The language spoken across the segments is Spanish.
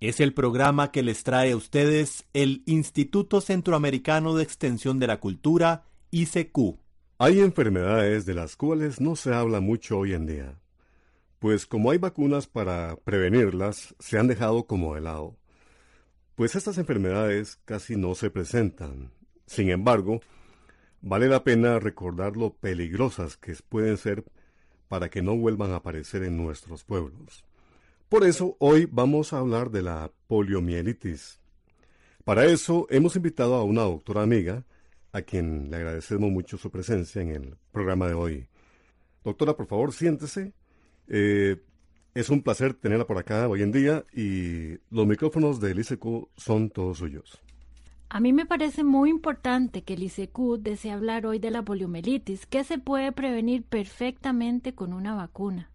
Es el programa que les trae a ustedes el Instituto Centroamericano de Extensión de la Cultura, ICQ. Hay enfermedades de las cuales no se habla mucho hoy en día, pues como hay vacunas para prevenirlas, se han dejado como de lado. Pues estas enfermedades casi no se presentan. Sin embargo, vale la pena recordar lo peligrosas que pueden ser para que no vuelvan a aparecer en nuestros pueblos. Por eso hoy vamos a hablar de la poliomielitis. Para eso hemos invitado a una doctora amiga, a quien le agradecemos mucho su presencia en el programa de hoy. Doctora, por favor, siéntese. Eh, es un placer tenerla por acá hoy en día y los micrófonos del ICQ son todos suyos. A mí me parece muy importante que el ICQ desee hablar hoy de la poliomielitis, que se puede prevenir perfectamente con una vacuna.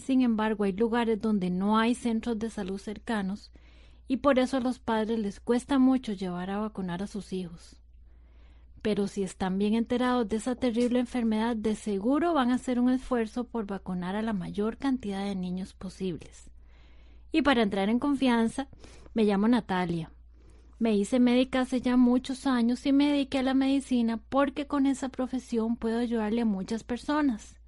Sin embargo, hay lugares donde no hay centros de salud cercanos y por eso a los padres les cuesta mucho llevar a vacunar a sus hijos. Pero si están bien enterados de esa terrible enfermedad, de seguro van a hacer un esfuerzo por vacunar a la mayor cantidad de niños posibles. Y para entrar en confianza, me llamo Natalia me hice médica hace ya muchos años y me dediqué a la medicina porque con esa profesión puedo ayudarle a muchas personas.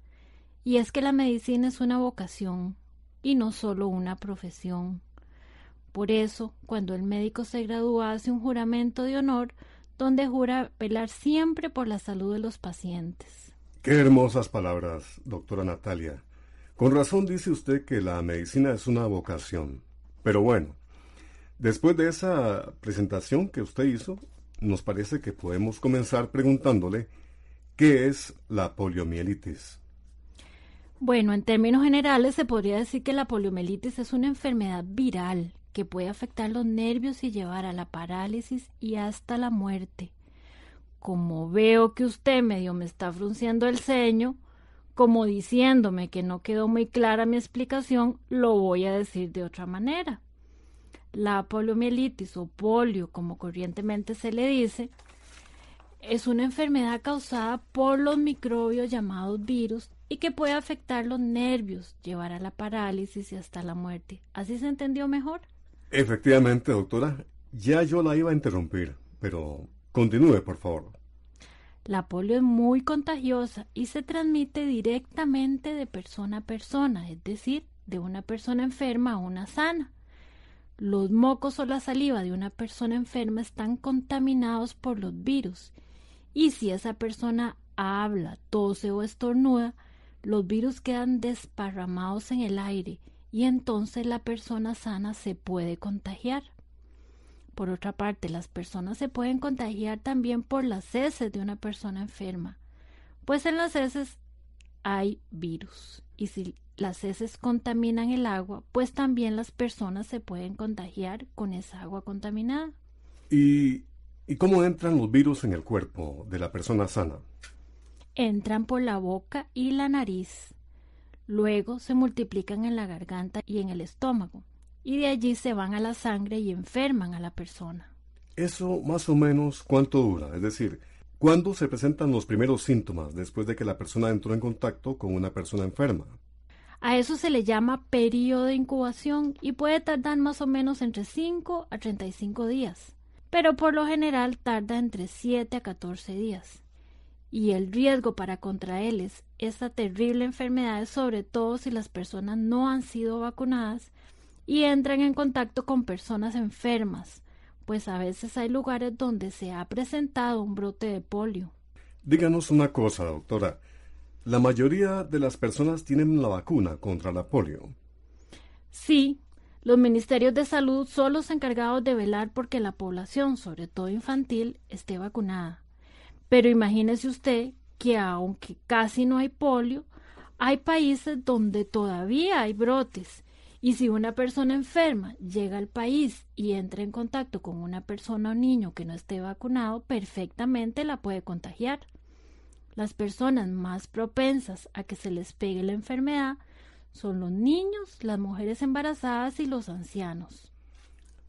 Y es que la medicina es una vocación y no solo una profesión. Por eso, cuando el médico se gradúa, hace un juramento de honor donde jura velar siempre por la salud de los pacientes. Qué hermosas palabras, doctora Natalia. Con razón dice usted que la medicina es una vocación. Pero bueno, Después de esa presentación que usted hizo, nos parece que podemos comenzar preguntándole qué es la poliomielitis. Bueno, en términos generales se podría decir que la poliomielitis es una enfermedad viral que puede afectar los nervios y llevar a la parálisis y hasta la muerte. Como veo que usted medio me está frunciendo el ceño, como diciéndome que no quedó muy clara mi explicación, lo voy a decir de otra manera. La poliomielitis o polio, como corrientemente se le dice, es una enfermedad causada por los microbios llamados virus y que puede afectar los nervios, llevar a la parálisis y hasta la muerte. ¿Así se entendió mejor? Efectivamente, doctora. Ya yo la iba a interrumpir, pero continúe, por favor. La polio es muy contagiosa y se transmite directamente de persona a persona, es decir, de una persona enferma a una sana. Los mocos o la saliva de una persona enferma están contaminados por los virus y si esa persona habla, tose o estornuda, los virus quedan desparramados en el aire y entonces la persona sana se puede contagiar. Por otra parte, las personas se pueden contagiar también por las heces de una persona enferma, pues en las heces hay virus y si las heces contaminan el agua, pues también las personas se pueden contagiar con esa agua contaminada. ¿Y, ¿Y cómo entran los virus en el cuerpo de la persona sana? Entran por la boca y la nariz. Luego se multiplican en la garganta y en el estómago. Y de allí se van a la sangre y enferman a la persona. ¿Eso más o menos cuánto dura? Es decir, ¿cuándo se presentan los primeros síntomas después de que la persona entró en contacto con una persona enferma? A eso se le llama periodo de incubación y puede tardar más o menos entre 5 a 35 días, pero por lo general tarda entre 7 a 14 días. Y el riesgo para contraerles esta terrible enfermedad es sobre todo si las personas no han sido vacunadas y entran en contacto con personas enfermas, pues a veces hay lugares donde se ha presentado un brote de polio. Díganos una cosa, doctora. La mayoría de las personas tienen la vacuna contra la polio. Sí, los ministerios de salud son los encargados de velar porque la población, sobre todo infantil, esté vacunada. Pero imagínese usted que aunque casi no hay polio, hay países donde todavía hay brotes Y si una persona enferma llega al país y entra en contacto con una persona o niño que no esté vacunado, perfectamente la puede contagiar. Las personas más propensas a que se les pegue la enfermedad son los niños, las mujeres embarazadas y los ancianos.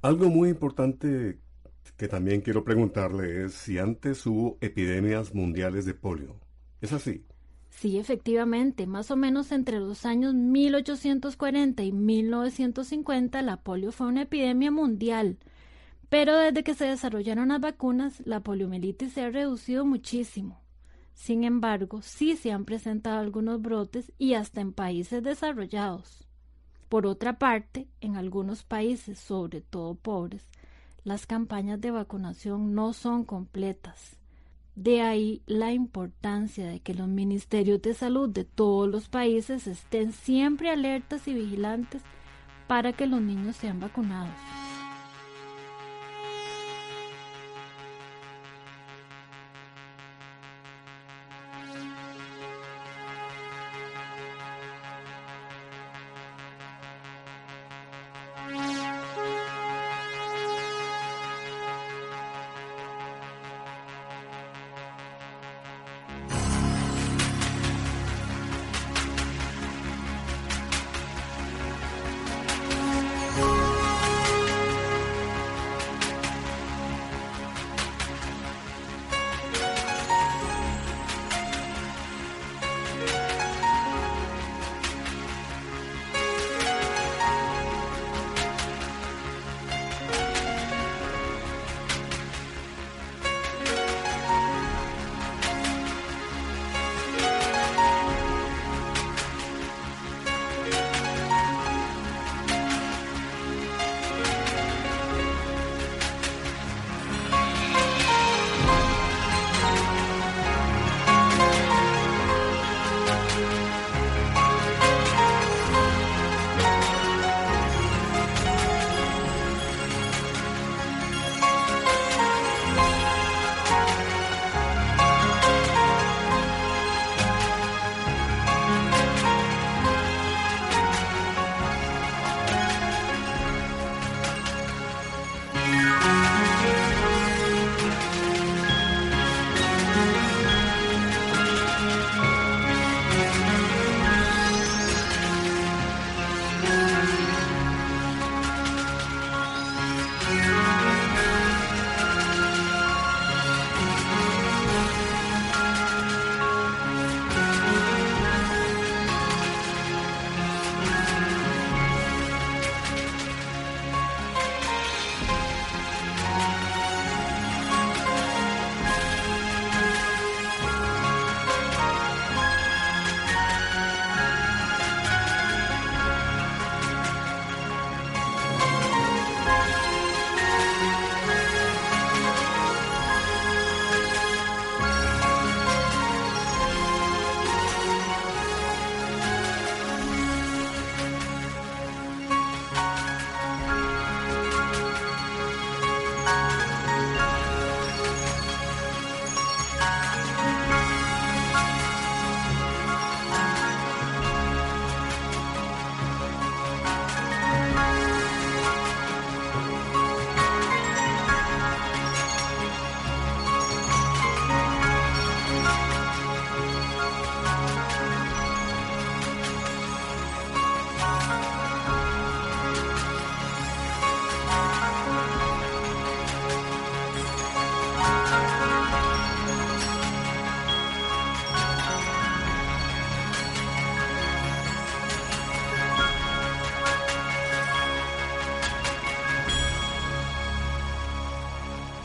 Algo muy importante que también quiero preguntarle es si antes hubo epidemias mundiales de polio. ¿Es así? Sí, efectivamente, más o menos entre los años 1840 y 1950 la polio fue una epidemia mundial, pero desde que se desarrollaron las vacunas la poliomielitis se ha reducido muchísimo. Sin embargo, sí se han presentado algunos brotes y hasta en países desarrollados. Por otra parte, en algunos países, sobre todo pobres, las campañas de vacunación no son completas de ahí la importancia de que los ministerios de salud de todos los países estén siempre alertas y vigilantes para que los niños sean vacunados.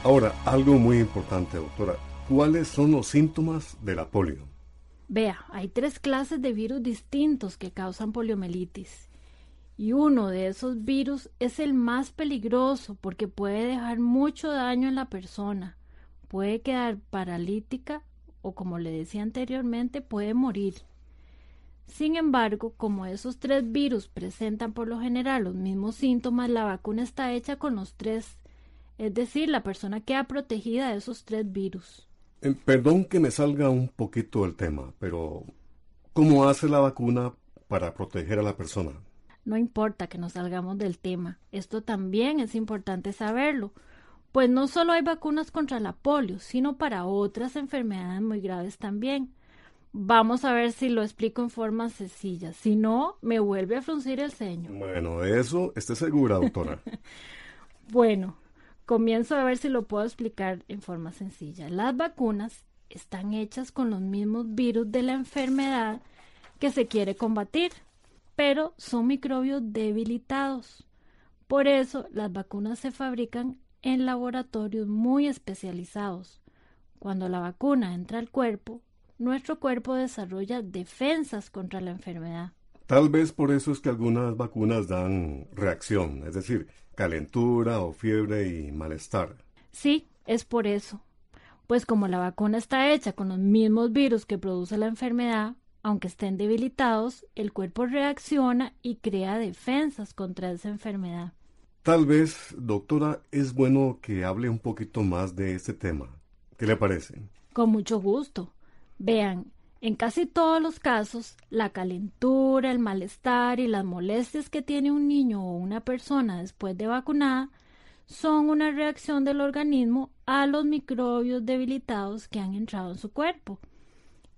Ahora, algo muy importante, doctora. ¿Cuáles son los síntomas de la polio? Vea, hay tres clases de virus distintos que causan poliomielitis. Y uno de esos virus es el más peligroso porque puede dejar mucho daño en la persona. Puede quedar paralítica o, como le decía anteriormente, puede morir. Sin embargo, como esos tres virus presentan por lo general los mismos síntomas, la vacuna está hecha con los tres es decir, la persona queda protegida de esos tres virus. Eh, perdón que me salga un poquito del tema, pero ¿cómo hace la vacuna para proteger a la persona? No importa que nos salgamos del tema, esto también es importante saberlo, pues no solo hay vacunas contra la polio, sino para otras enfermedades muy graves también. Vamos a ver si lo explico en forma sencilla. Si no, me vuelve a fruncir el ceño. Bueno, eso esté segura, doctora. bueno, comienzo a ver si lo puedo explicar en forma sencilla. Las vacunas están hechas con los mismos virus de la enfermedad que se quiere combatir, pero son microbios debilitados. Por eso las vacunas se fabrican en laboratorios muy especializados. Cuando la vacuna entra al cuerpo, nuestro cuerpo desarrolla defensas contra la enfermedad. Tal vez por eso es que algunas vacunas dan reacción, es decir, calentura o fiebre y malestar. Sí, es por eso. Pues como la vacuna está hecha con los mismos virus que produce la enfermedad, aunque estén debilitados, el cuerpo reacciona y crea defensas contra esa enfermedad. Tal vez, doctora, es bueno que hable un poquito más de este tema. ¿Qué le parece? Con mucho gusto. Vean, en casi todos los casos, la calentura, el malestar y las molestias que tiene un niño o una persona después de vacunada son una reacción del organismo a los microbios debilitados que han entrado en su cuerpo.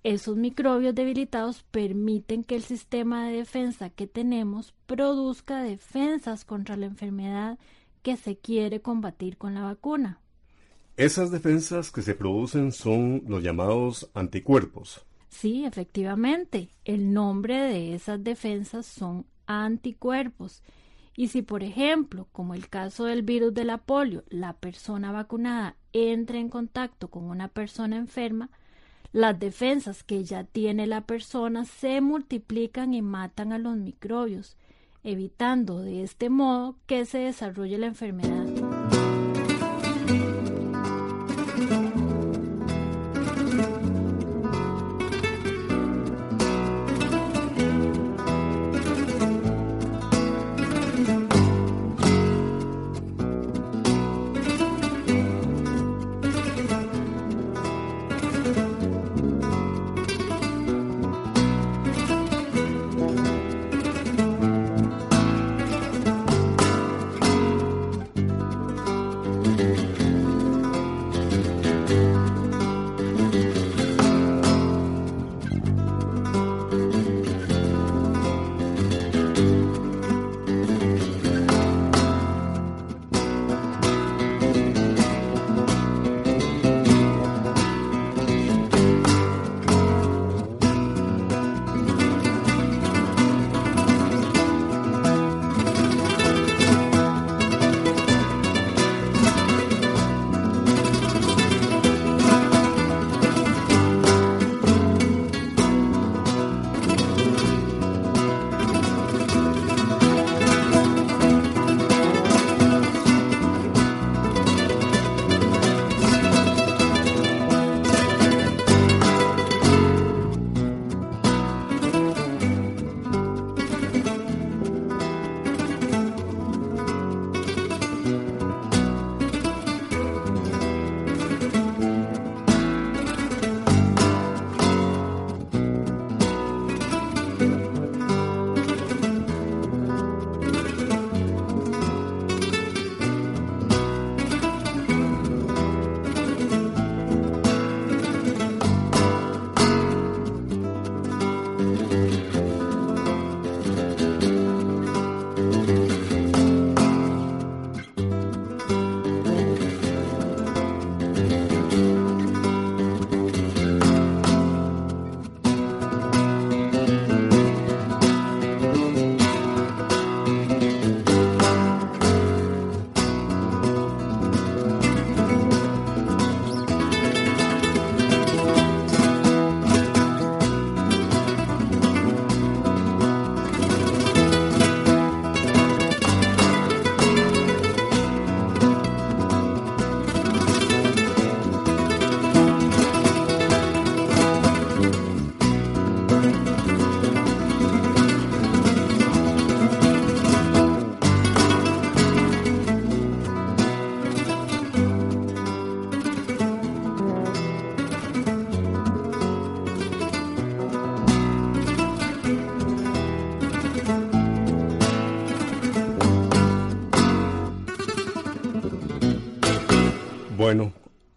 Esos microbios debilitados permiten que el sistema de defensa que tenemos produzca defensas contra la enfermedad que se quiere combatir con la vacuna. Esas defensas que se producen son los llamados anticuerpos. Sí, efectivamente, el nombre de esas defensas son anticuerpos. Y si, por ejemplo, como el caso del virus de la polio, la persona vacunada entra en contacto con una persona enferma, las defensas que ya tiene la persona se multiplican y matan a los microbios, evitando de este modo que se desarrolle la enfermedad.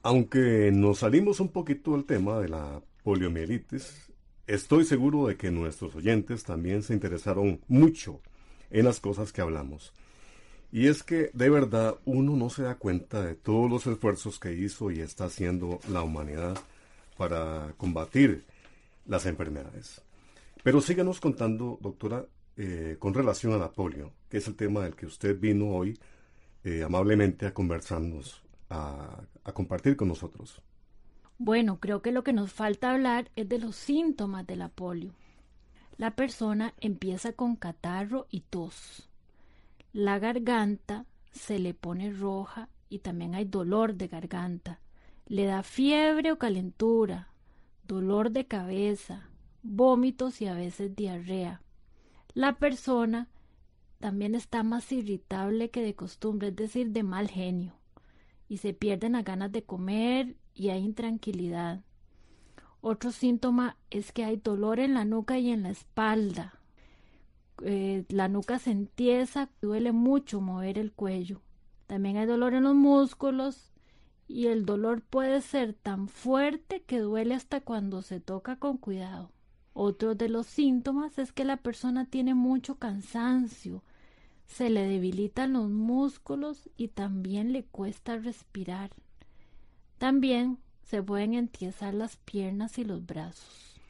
Aunque nos salimos un poquito del tema de la poliomielitis, estoy seguro de que nuestros oyentes también se interesaron mucho en las cosas que hablamos. Y es que de verdad uno no se da cuenta de todos los esfuerzos que hizo y está haciendo la humanidad para combatir las enfermedades. Pero síganos contando, doctora, eh, con relación a la polio, que es el tema del que usted vino hoy eh, amablemente a conversarnos a, compartir con nosotros. Bueno, creo que lo que nos falta hablar es de los síntomas de la polio. La persona empieza con catarro y tos. La garganta se le pone roja y también hay dolor de garganta. Le da fiebre o calentura, dolor de cabeza, vómitos y a veces diarrea. La persona también está más irritable que de costumbre, es decir, de mal genio y se pierden las ganas de comer y hay intranquilidad. Otro síntoma es que hay dolor en la nuca y en la espalda. Eh, la nuca se entiesa, duele mucho mover el cuello. También hay dolor en los músculos y el dolor puede ser tan fuerte que duele hasta cuando se toca con cuidado. Otro de los síntomas es que la persona tiene mucho cansancio, se le debilitan los músculos y también le cuesta respirar. También se pueden entiesar las piernas y los brazos.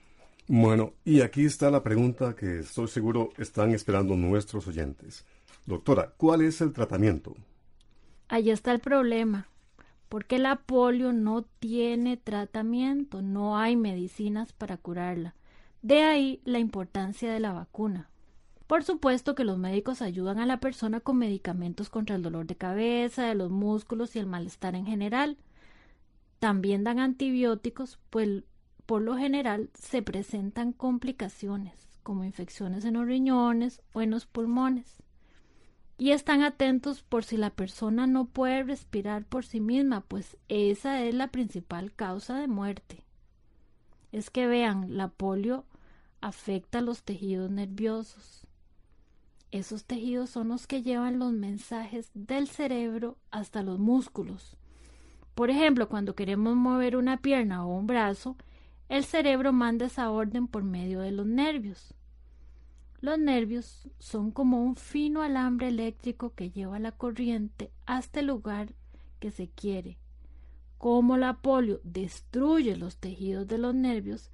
Bueno, y aquí está la pregunta que estoy seguro están esperando nuestros oyentes. Doctora, ¿cuál es el tratamiento? Ahí está el problema, porque la polio no tiene tratamiento, no hay medicinas para curarla. De ahí la importancia de la vacuna. Por supuesto que los médicos ayudan a la persona con medicamentos contra el dolor de cabeza, de los músculos y el malestar en general. También dan antibióticos, pues por lo general se presentan complicaciones, como infecciones en los riñones o en los pulmones. Y están atentos por si la persona no puede respirar por sí misma, pues esa es la principal causa de muerte. Es que vean, la polio afecta los tejidos nerviosos esos tejidos son los que llevan los mensajes del cerebro hasta los músculos. Por ejemplo, cuando queremos mover una pierna o un brazo, el cerebro manda esa orden por medio de los nervios. Los nervios son como un fino alambre eléctrico que lleva la corriente hasta el lugar que se quiere. Como la polio destruye los tejidos de los nervios,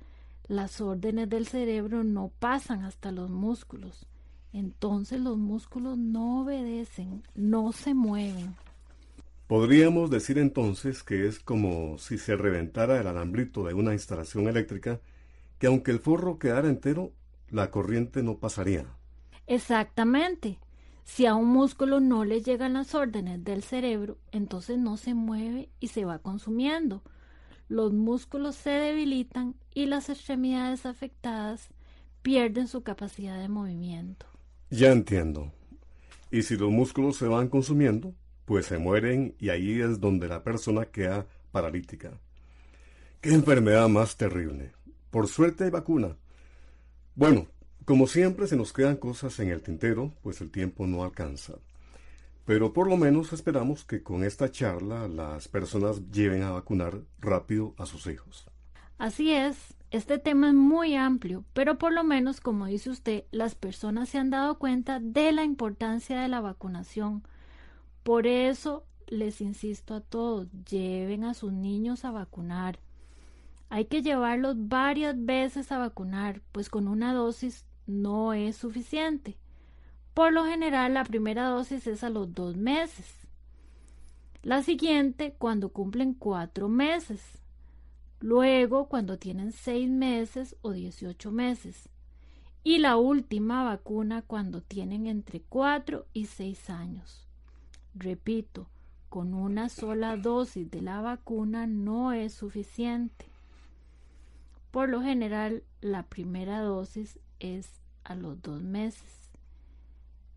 las órdenes del cerebro no pasan hasta los músculos entonces los músculos no obedecen, no se mueven. Podríamos decir entonces que es como si se reventara el alambrito de una instalación eléctrica, que aunque el forro quedara entero, la corriente no pasaría. Exactamente. Si a un músculo no le llegan las órdenes del cerebro, entonces no se mueve y se va consumiendo. Los músculos se debilitan y las extremidades afectadas pierden su capacidad de movimiento. Ya entiendo. Y si los músculos se van consumiendo, pues se mueren y ahí es donde la persona queda paralítica. Qué enfermedad más terrible. Por suerte hay vacuna. Bueno, como siempre se nos quedan cosas en el tintero, pues el tiempo no alcanza. Pero por lo menos esperamos que con esta charla las personas lleven a vacunar rápido a sus hijos. Así es, este tema es muy amplio, pero por lo menos, como dice usted, las personas se han dado cuenta de la importancia de la vacunación. Por eso les insisto a todos, lleven a sus niños a vacunar. Hay que llevarlos varias veces a vacunar, pues con una dosis no es suficiente. Por lo general, la primera dosis es a los dos meses. La siguiente cuando cumplen cuatro meses luego cuando tienen seis meses o 18 meses y la última vacuna cuando tienen entre 4 y 6 años. Repito, con una sola dosis de la vacuna no es suficiente. Por lo general, la primera dosis es a los dos meses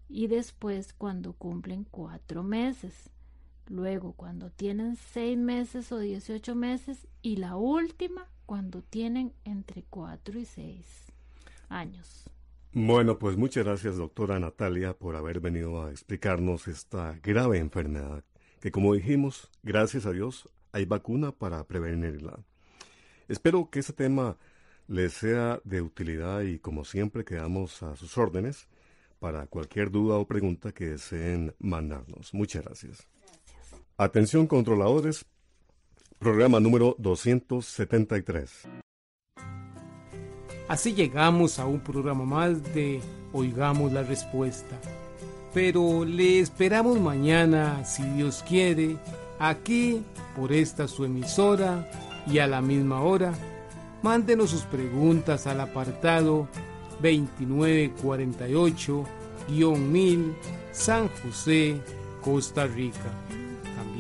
y después cuando cumplen cuatro meses luego cuando tienen 6 meses o 18 meses y la última cuando tienen entre 4 y 6 años. Bueno, pues muchas gracias doctora Natalia por haber venido a explicarnos esta grave enfermedad que como dijimos, gracias a Dios, hay vacuna para prevenirla. Espero que ese tema les sea de utilidad y como siempre quedamos a sus órdenes para cualquier duda o pregunta que deseen mandarnos. Muchas gracias. Atención controladores, programa número 273. Así llegamos a un programa más de Oigamos la Respuesta. Pero le esperamos mañana, si Dios quiere, aquí por esta su emisora y a la misma hora. Mándenos sus preguntas al apartado 2948-1000 San José, Costa Rica.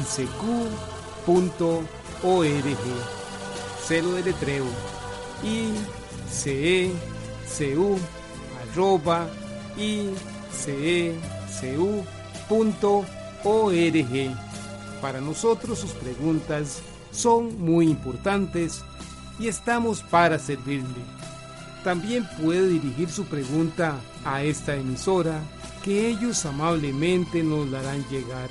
isq.org. Cero de letreo icecu arroba icecu.org. Para nosotros sus preguntas son muy importantes y estamos para servirle. También puede dirigir su pregunta a esta emisora que ellos amablemente nos la harán llegar.